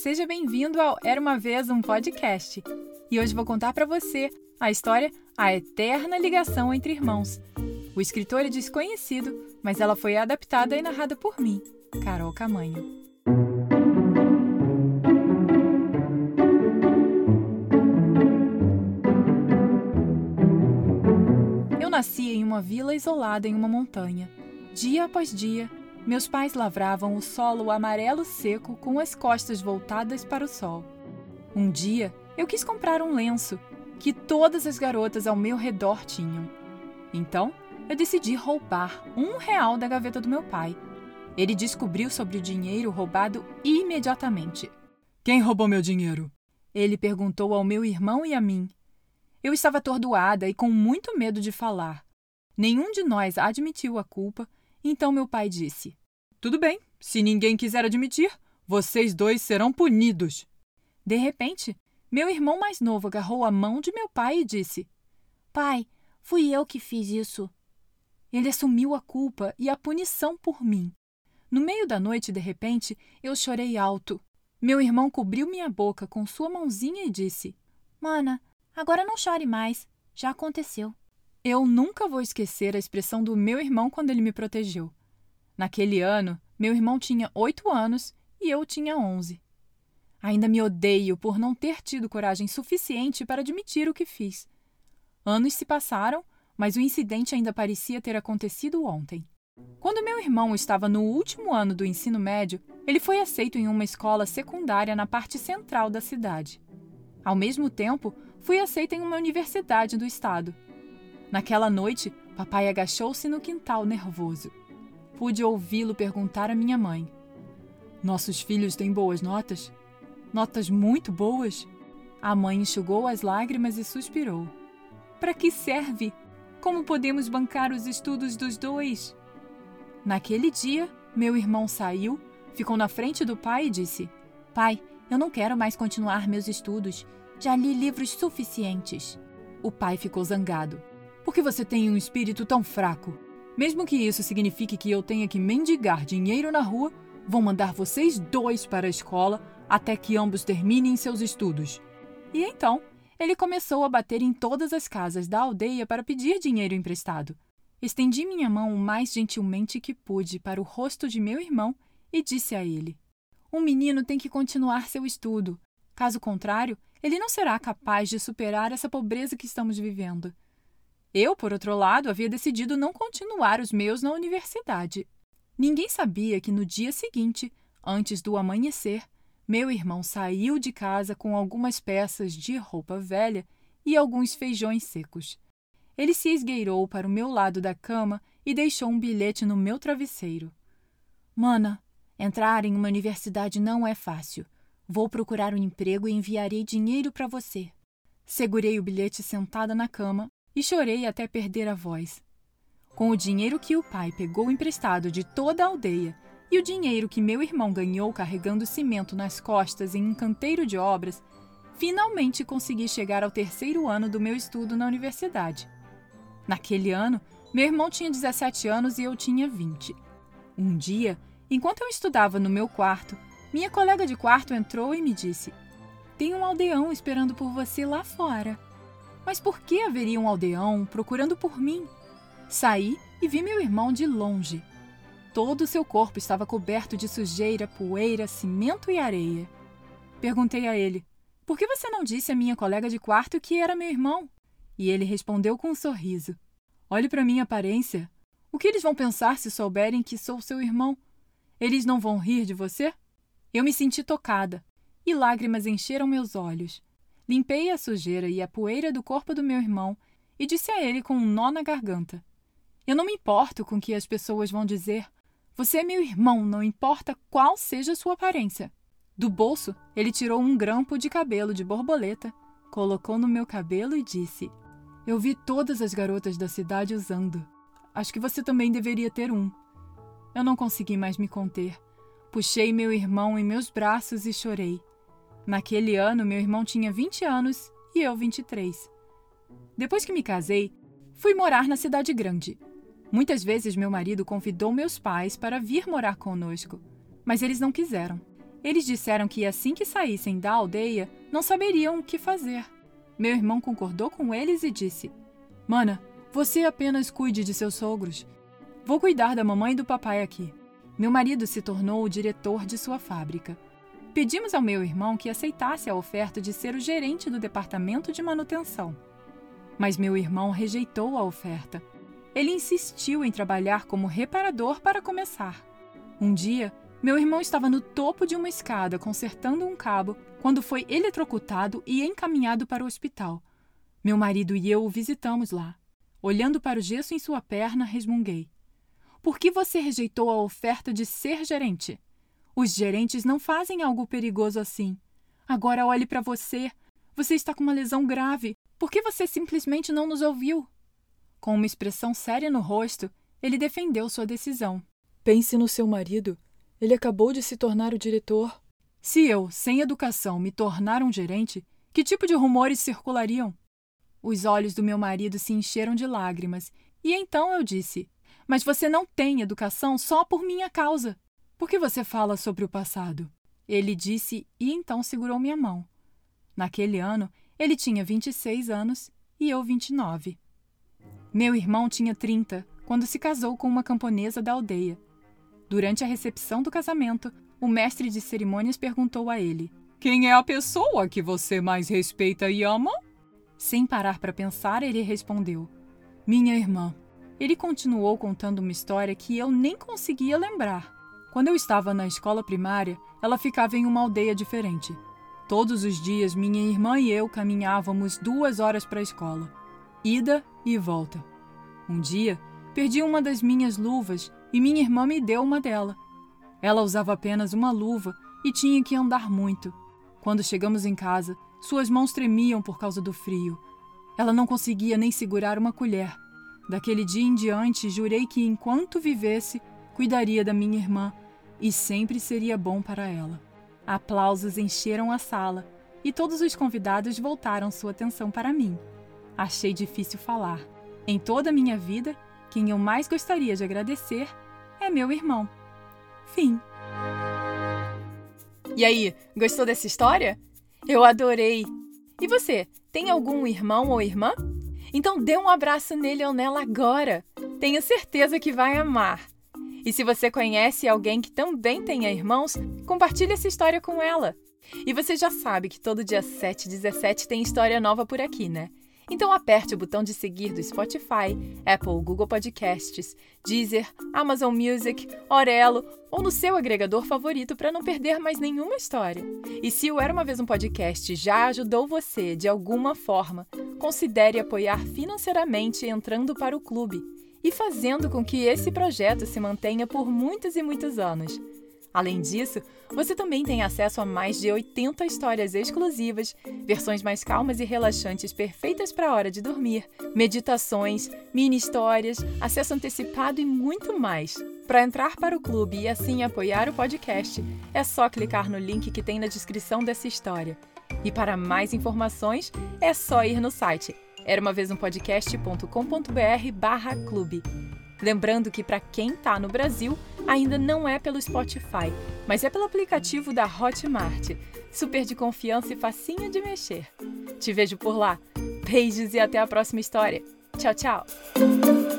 seja bem-vindo ao Era uma vez um podcast. E hoje vou contar para você a história A Eterna Ligação entre Irmãos. O escritor é desconhecido, mas ela foi adaptada e narrada por mim, Carol Camanho. Eu nasci em uma vila isolada em uma montanha. Dia após dia, meus pais lavravam o solo amarelo seco com as costas voltadas para o sol. Um dia, eu quis comprar um lenço que todas as garotas ao meu redor tinham. Então, eu decidi roubar um real da gaveta do meu pai. Ele descobriu sobre o dinheiro roubado imediatamente. Quem roubou meu dinheiro? Ele perguntou ao meu irmão e a mim. Eu estava atordoada e com muito medo de falar. Nenhum de nós admitiu a culpa então meu pai disse: Tudo bem, se ninguém quiser admitir, vocês dois serão punidos. De repente, meu irmão mais novo agarrou a mão de meu pai e disse: Pai, fui eu que fiz isso. Ele assumiu a culpa e a punição por mim. No meio da noite, de repente, eu chorei alto. Meu irmão cobriu minha boca com sua mãozinha e disse: Mana, agora não chore mais. Já aconteceu. Eu nunca vou esquecer a expressão do meu irmão quando ele me protegeu. Naquele ano, meu irmão tinha oito anos e eu tinha onze. Ainda me odeio por não ter tido coragem suficiente para admitir o que fiz. Anos se passaram, mas o incidente ainda parecia ter acontecido ontem. Quando meu irmão estava no último ano do ensino médio, ele foi aceito em uma escola secundária na parte central da cidade. Ao mesmo tempo, fui aceita em uma universidade do estado. Naquela noite, papai agachou-se no quintal nervoso. Pude ouvi-lo perguntar à minha mãe: Nossos filhos têm boas notas? Notas muito boas? A mãe enxugou as lágrimas e suspirou. Para que serve? Como podemos bancar os estudos dos dois? Naquele dia, meu irmão saiu, ficou na frente do pai e disse: Pai, eu não quero mais continuar meus estudos. Já li livros suficientes. O pai ficou zangado. Por que você tem um espírito tão fraco? Mesmo que isso signifique que eu tenha que mendigar dinheiro na rua, vou mandar vocês dois para a escola até que ambos terminem seus estudos. E então, ele começou a bater em todas as casas da aldeia para pedir dinheiro emprestado. Estendi minha mão o mais gentilmente que pude para o rosto de meu irmão e disse a ele: Um menino tem que continuar seu estudo. Caso contrário, ele não será capaz de superar essa pobreza que estamos vivendo. Eu, por outro lado, havia decidido não continuar os meus na universidade. Ninguém sabia que no dia seguinte, antes do amanhecer, meu irmão saiu de casa com algumas peças de roupa velha e alguns feijões secos. Ele se esgueirou para o meu lado da cama e deixou um bilhete no meu travesseiro. Mana, entrar em uma universidade não é fácil. Vou procurar um emprego e enviarei dinheiro para você. Segurei o bilhete sentada na cama e chorei até perder a voz. Com o dinheiro que o pai pegou emprestado de toda a aldeia e o dinheiro que meu irmão ganhou carregando cimento nas costas em um canteiro de obras, finalmente consegui chegar ao terceiro ano do meu estudo na universidade. Naquele ano, meu irmão tinha 17 anos e eu tinha 20. Um dia, enquanto eu estudava no meu quarto, minha colega de quarto entrou e me disse: Tem um aldeão esperando por você lá fora. Mas por que haveria um aldeão procurando por mim? Saí e vi meu irmão de longe. Todo o seu corpo estava coberto de sujeira, poeira, cimento e areia. Perguntei a ele: Por que você não disse à minha colega de quarto que era meu irmão? E ele respondeu com um sorriso: Olhe para minha aparência. O que eles vão pensar se souberem que sou seu irmão? Eles não vão rir de você? Eu me senti tocada e lágrimas encheram meus olhos. Limpei a sujeira e a poeira do corpo do meu irmão e disse a ele com um nó na garganta: Eu não me importo com o que as pessoas vão dizer. Você é meu irmão, não importa qual seja sua aparência. Do bolso, ele tirou um grampo de cabelo de borboleta, colocou no meu cabelo e disse: Eu vi todas as garotas da cidade usando. Acho que você também deveria ter um. Eu não consegui mais me conter. Puxei meu irmão em meus braços e chorei. Naquele ano, meu irmão tinha 20 anos e eu 23. Depois que me casei, fui morar na cidade grande. Muitas vezes meu marido convidou meus pais para vir morar conosco, mas eles não quiseram. Eles disseram que assim que saíssem da aldeia, não saberiam o que fazer. Meu irmão concordou com eles e disse: Mana, você apenas cuide de seus sogros. Vou cuidar da mamãe e do papai aqui. Meu marido se tornou o diretor de sua fábrica. Pedimos ao meu irmão que aceitasse a oferta de ser o gerente do departamento de manutenção. Mas meu irmão rejeitou a oferta. Ele insistiu em trabalhar como reparador para começar. Um dia, meu irmão estava no topo de uma escada consertando um cabo quando foi eletrocutado e encaminhado para o hospital. Meu marido e eu o visitamos lá. Olhando para o gesso em sua perna, resmunguei. Por que você rejeitou a oferta de ser gerente? Os gerentes não fazem algo perigoso assim. Agora olhe para você. Você está com uma lesão grave. Por que você simplesmente não nos ouviu? Com uma expressão séria no rosto, ele defendeu sua decisão. Pense no seu marido. Ele acabou de se tornar o diretor. Se eu, sem educação, me tornar um gerente, que tipo de rumores circulariam? Os olhos do meu marido se encheram de lágrimas, e então eu disse: Mas você não tem educação só por minha causa. Por que você fala sobre o passado? Ele disse e então segurou minha mão. Naquele ano, ele tinha 26 anos e eu 29. Meu irmão tinha 30 quando se casou com uma camponesa da aldeia Durante a recepção do casamento, o mestre de cerimônias perguntou a ele: Quem é a pessoa que você mais respeita e ama? Sem parar para pensar, ele respondeu: Minha irmã. Ele continuou contando uma história que eu nem conseguia lembrar. Quando eu estava na escola primária, ela ficava em uma aldeia diferente. Todos os dias, minha irmã e eu caminhávamos duas horas para a escola, ida e volta. Um dia, perdi uma das minhas luvas e minha irmã me deu uma dela. Ela usava apenas uma luva e tinha que andar muito. Quando chegamos em casa, suas mãos tremiam por causa do frio. Ela não conseguia nem segurar uma colher. Daquele dia em diante, jurei que enquanto vivesse, cuidaria da minha irmã e sempre seria bom para ela. Aplausos encheram a sala e todos os convidados voltaram sua atenção para mim. Achei difícil falar. Em toda a minha vida, quem eu mais gostaria de agradecer é meu irmão. Fim. E aí, gostou dessa história? Eu adorei! E você, tem algum irmão ou irmã? Então dê um abraço nele ou nela agora. Tenho certeza que vai amar. E se você conhece alguém que também tenha irmãos, compartilhe essa história com ela. E você já sabe que todo dia 7 e 17 tem história nova por aqui, né? Então aperte o botão de seguir do Spotify, Apple, Google Podcasts, Deezer, Amazon Music, Orelo ou no seu agregador favorito para não perder mais nenhuma história. E se o Era Uma Vez um Podcast já ajudou você de alguma forma, considere apoiar financeiramente entrando para o clube e fazendo com que esse projeto se mantenha por muitos e muitos anos. Além disso, você também tem acesso a mais de 80 histórias exclusivas, versões mais calmas e relaxantes perfeitas para a hora de dormir, meditações, mini histórias, acesso antecipado e muito mais. Para entrar para o clube e assim apoiar o podcast, é só clicar no link que tem na descrição dessa história. E para mais informações, é só ir no site era uma vez um podcast.com.br barra clube. Lembrando que para quem está no Brasil, ainda não é pelo Spotify, mas é pelo aplicativo da Hotmart. Super de confiança e facinho de mexer. Te vejo por lá. Beijos e até a próxima história. Tchau, tchau!